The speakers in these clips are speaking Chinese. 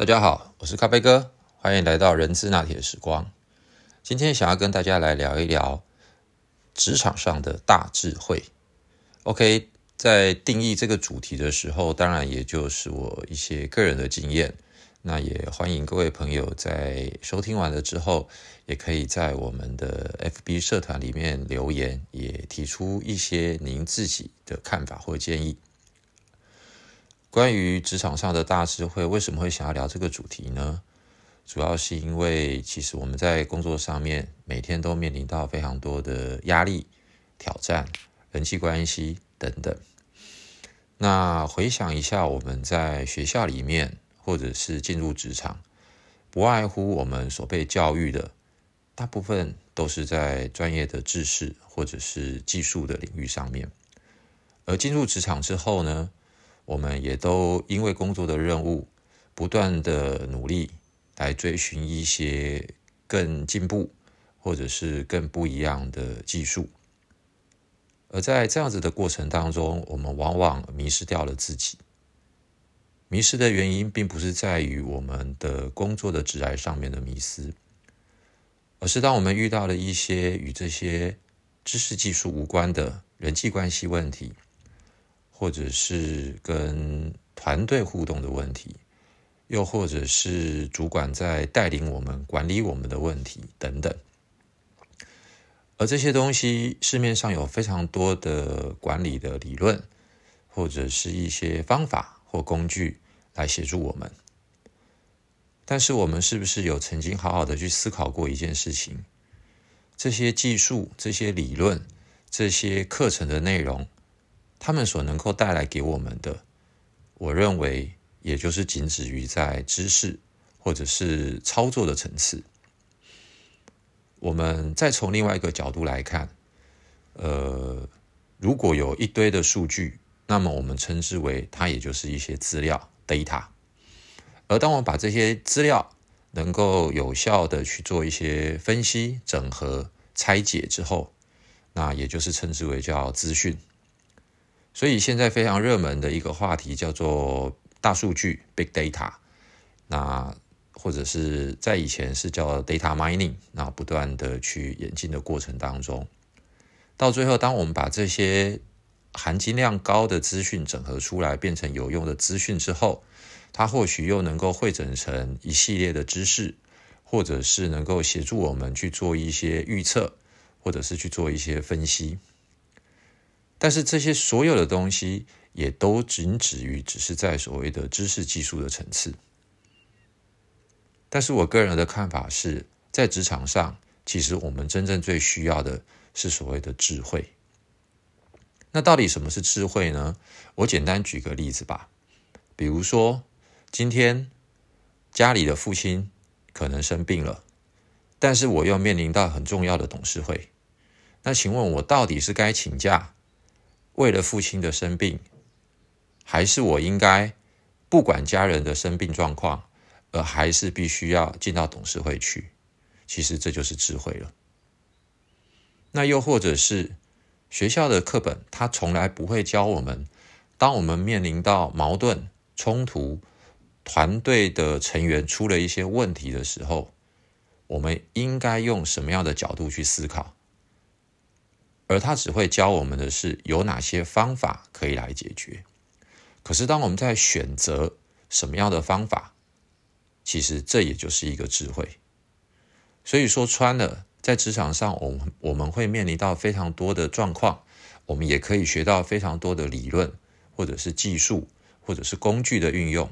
大家好，我是咖啡哥，欢迎来到人资拿铁时光。今天想要跟大家来聊一聊职场上的大智慧。OK，在定义这个主题的时候，当然也就是我一些个人的经验。那也欢迎各位朋友在收听完了之后，也可以在我们的 FB 社团里面留言，也提出一些您自己的看法或建议。关于职场上的大智慧，为什么会想要聊这个主题呢？主要是因为，其实我们在工作上面每天都面临到非常多的压力、挑战、人际关系等等。那回想一下，我们在学校里面，或者是进入职场，不外乎我们所被教育的，大部分都是在专业的知识或者是技术的领域上面。而进入职场之后呢？我们也都因为工作的任务，不断的努力来追寻一些更进步或者是更不一样的技术，而在这样子的过程当中，我们往往迷失掉了自己。迷失的原因并不是在于我们的工作的职涯上面的迷失，而是当我们遇到了一些与这些知识技术无关的人际关系问题。或者是跟团队互动的问题，又或者是主管在带领我们、管理我们的问题等等，而这些东西市面上有非常多的管理的理论，或者是一些方法或工具来协助我们。但是，我们是不是有曾经好好的去思考过一件事情？这些技术、这些理论、这些课程的内容？他们所能够带来给我们的，我认为也就是仅止于在知识或者是操作的层次。我们再从另外一个角度来看，呃，如果有一堆的数据，那么我们称之为它也就是一些资料 （data）。而当我们把这些资料能够有效的去做一些分析、整合、拆解之后，那也就是称之为叫资讯。所以现在非常热门的一个话题叫做大数据 （Big Data），那或者是在以前是叫 Data Mining，那不断的去演进的过程当中，到最后，当我们把这些含金量高的资讯整合出来，变成有用的资讯之后，它或许又能够汇整成一系列的知识，或者是能够协助我们去做一些预测，或者是去做一些分析。但是这些所有的东西也都仅止于只是在所谓的知识技术的层次。但是我个人的看法是，在职场上，其实我们真正最需要的是所谓的智慧。那到底什么是智慧呢？我简单举个例子吧。比如说，今天家里的父亲可能生病了，但是我又面临到很重要的董事会。那请问我到底是该请假？为了父亲的生病，还是我应该不管家人的生病状况，而还是必须要进到董事会去？其实这就是智慧了。那又或者是学校的课本，它从来不会教我们，当我们面临到矛盾冲突、团队的成员出了一些问题的时候，我们应该用什么样的角度去思考？而他只会教我们的是有哪些方法可以来解决。可是当我们在选择什么样的方法，其实这也就是一个智慧。所以说穿了，在职场上，我们我们会面临到非常多的状况，我们也可以学到非常多的理论，或者是技术，或者是工具的运用。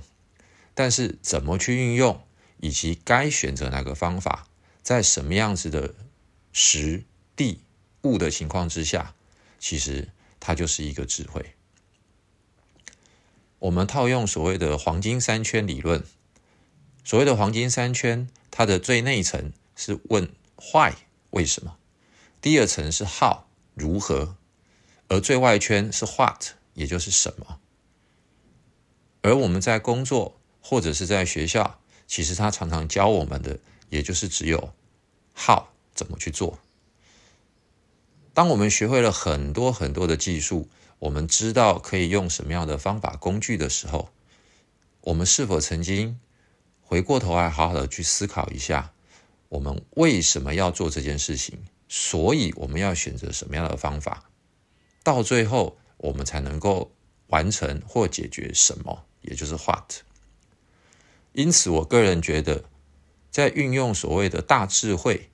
但是怎么去运用，以及该选择哪个方法，在什么样子的时地。物的情况之下，其实它就是一个智慧。我们套用所谓的黄金三圈理论，所谓的黄金三圈，它的最内层是问 why 为什么，第二层是 how 如何，而最外圈是 what 也就是什么。而我们在工作或者是在学校，其实他常常教我们的，也就是只有 how 怎么去做。当我们学会了很多很多的技术，我们知道可以用什么样的方法工具的时候，我们是否曾经回过头来好好的去思考一下，我们为什么要做这件事情？所以我们要选择什么样的方法？到最后，我们才能够完成或解决什么，也就是 what。因此，我个人觉得，在运用所谓的大智慧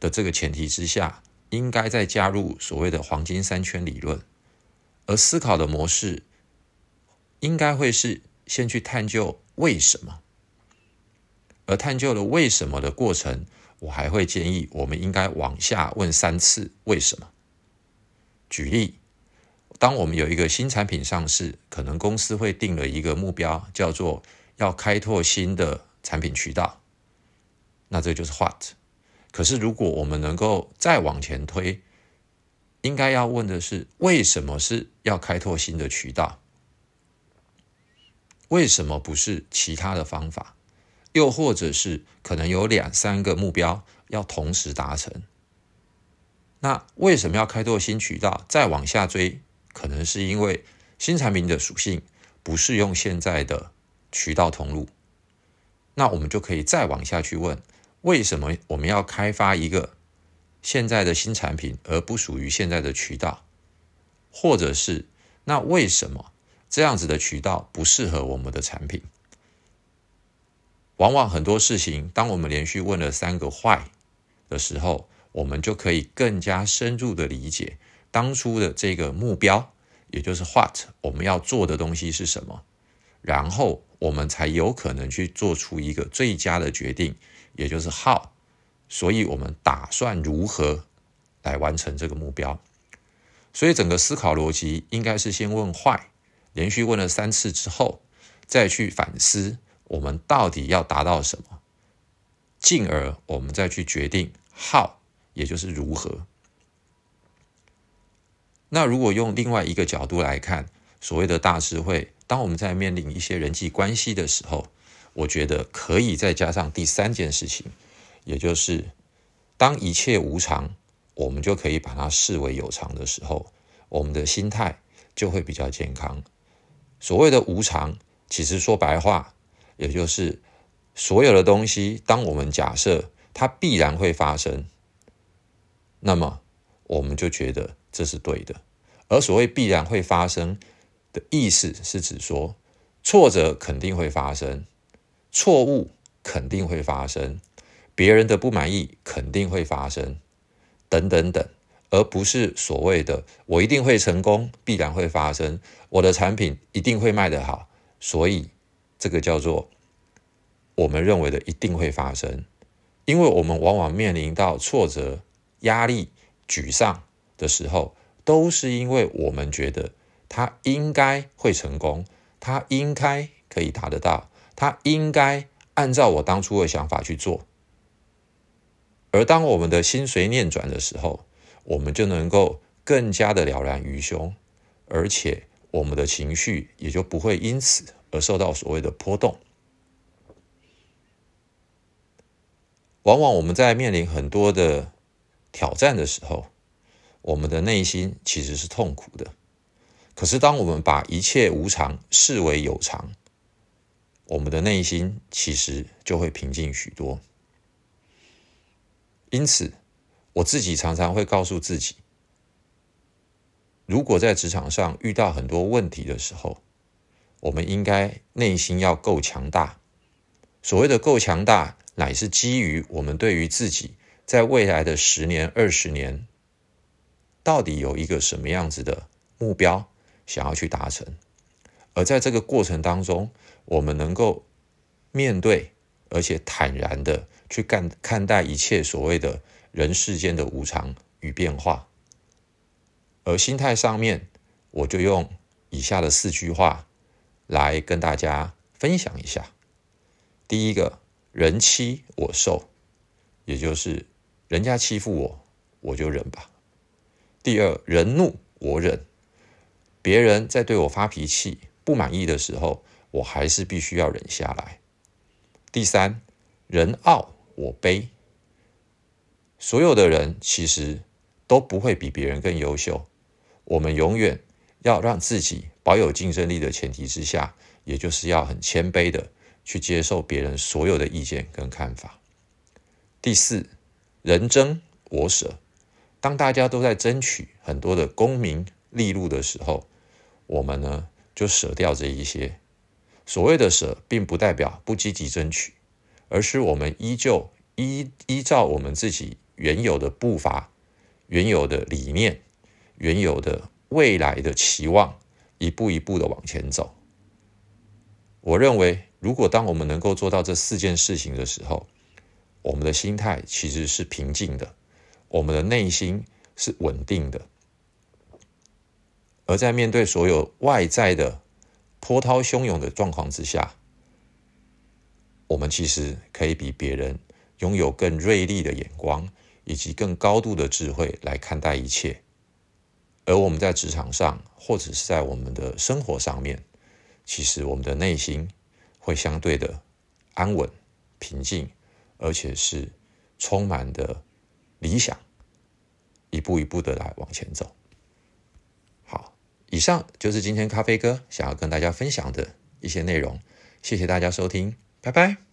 的这个前提之下，应该再加入所谓的黄金三圈理论，而思考的模式应该会是先去探究为什么。而探究了为什么的过程，我还会建议我们应该往下问三次为什么。举例，当我们有一个新产品上市，可能公司会定了一个目标，叫做要开拓新的产品渠道，那这就是 what。可是如果我们能够再往前推，应该要问的是为什么是要开拓新的渠道？为什么不是其他的方法？又或者是可能有两三个目标要同时达成，那为什么要开拓新渠道？再往下追，可能是因为新产品的属性不适用现在的渠道通路。那我们就可以再往下去问：为什么我们要开发一个现在的新产品，而不属于现在的渠道？或者是那为什么这样子的渠道不适合我们的产品？往往很多事情，当我们连续问了三个坏的时候，我们就可以更加深入的理解当初的这个目标，也就是 what 我们要做的东西是什么，然后我们才有可能去做出一个最佳的决定，也就是 how。所以我们打算如何来完成这个目标？所以整个思考逻辑应该是先问坏，连续问了三次之后，再去反思。我们到底要达到什么？进而我们再去决定 how，也就是如何。那如果用另外一个角度来看，所谓的大智慧，当我们在面临一些人际关系的时候，我觉得可以再加上第三件事情，也就是当一切无常，我们就可以把它视为有常的时候，我们的心态就会比较健康。所谓的无常，其实说白话。也就是所有的东西，当我们假设它必然会发生，那么我们就觉得这是对的。而所谓必然会发生的意思，是指说挫折肯定会发生，错误肯定会发生，别人的不满意肯定会发生，等等等，而不是所谓的我一定会成功，必然会发生，我的产品一定会卖得好，所以。这个叫做我们认为的一定会发生，因为我们往往面临到挫折、压力、沮丧的时候，都是因为我们觉得他应该会成功，他应该可以达得到，他应该按照我当初的想法去做。而当我们的心随念转的时候，我们就能够更加的了然于胸，而且我们的情绪也就不会因此。而受到所谓的波动，往往我们在面临很多的挑战的时候，我们的内心其实是痛苦的。可是，当我们把一切无常视为有常，我们的内心其实就会平静许多。因此，我自己常常会告诉自己，如果在职场上遇到很多问题的时候，我们应该内心要够强大。所谓的够强大，乃是基于我们对于自己在未来的十年、二十年，到底有一个什么样子的目标想要去达成。而在这个过程当中，我们能够面对，而且坦然的去看看待一切所谓的人世间的无常与变化。而心态上面，我就用以下的四句话。来跟大家分享一下。第一个人欺我受，也就是人家欺负我，我就忍吧。第二人怒我忍，别人在对我发脾气、不满意的时候，我还是必须要忍下来。第三人傲我卑，所有的人其实都不会比别人更优秀，我们永远要让自己。保有竞争力的前提之下，也就是要很谦卑的去接受别人所有的意见跟看法。第四，人争我舍。当大家都在争取很多的功名利禄的时候，我们呢就舍掉这一些。所谓的舍，并不代表不积极争取，而是我们依旧依依照我们自己原有的步伐、原有的理念、原有的未来的期望，一步一步的往前走。我认为，如果当我们能够做到这四件事情的时候，我们的心态其实是平静的。我们的内心是稳定的，而在面对所有外在的波涛汹涌的状况之下，我们其实可以比别人拥有更锐利的眼光以及更高度的智慧来看待一切。而我们在职场上，或者是在我们的生活上面，其实我们的内心会相对的安稳、平静，而且是充满的。理想，一步一步的来往前走。以上就是今天咖啡哥想要跟大家分享的一些内容。谢谢大家收听，拜拜。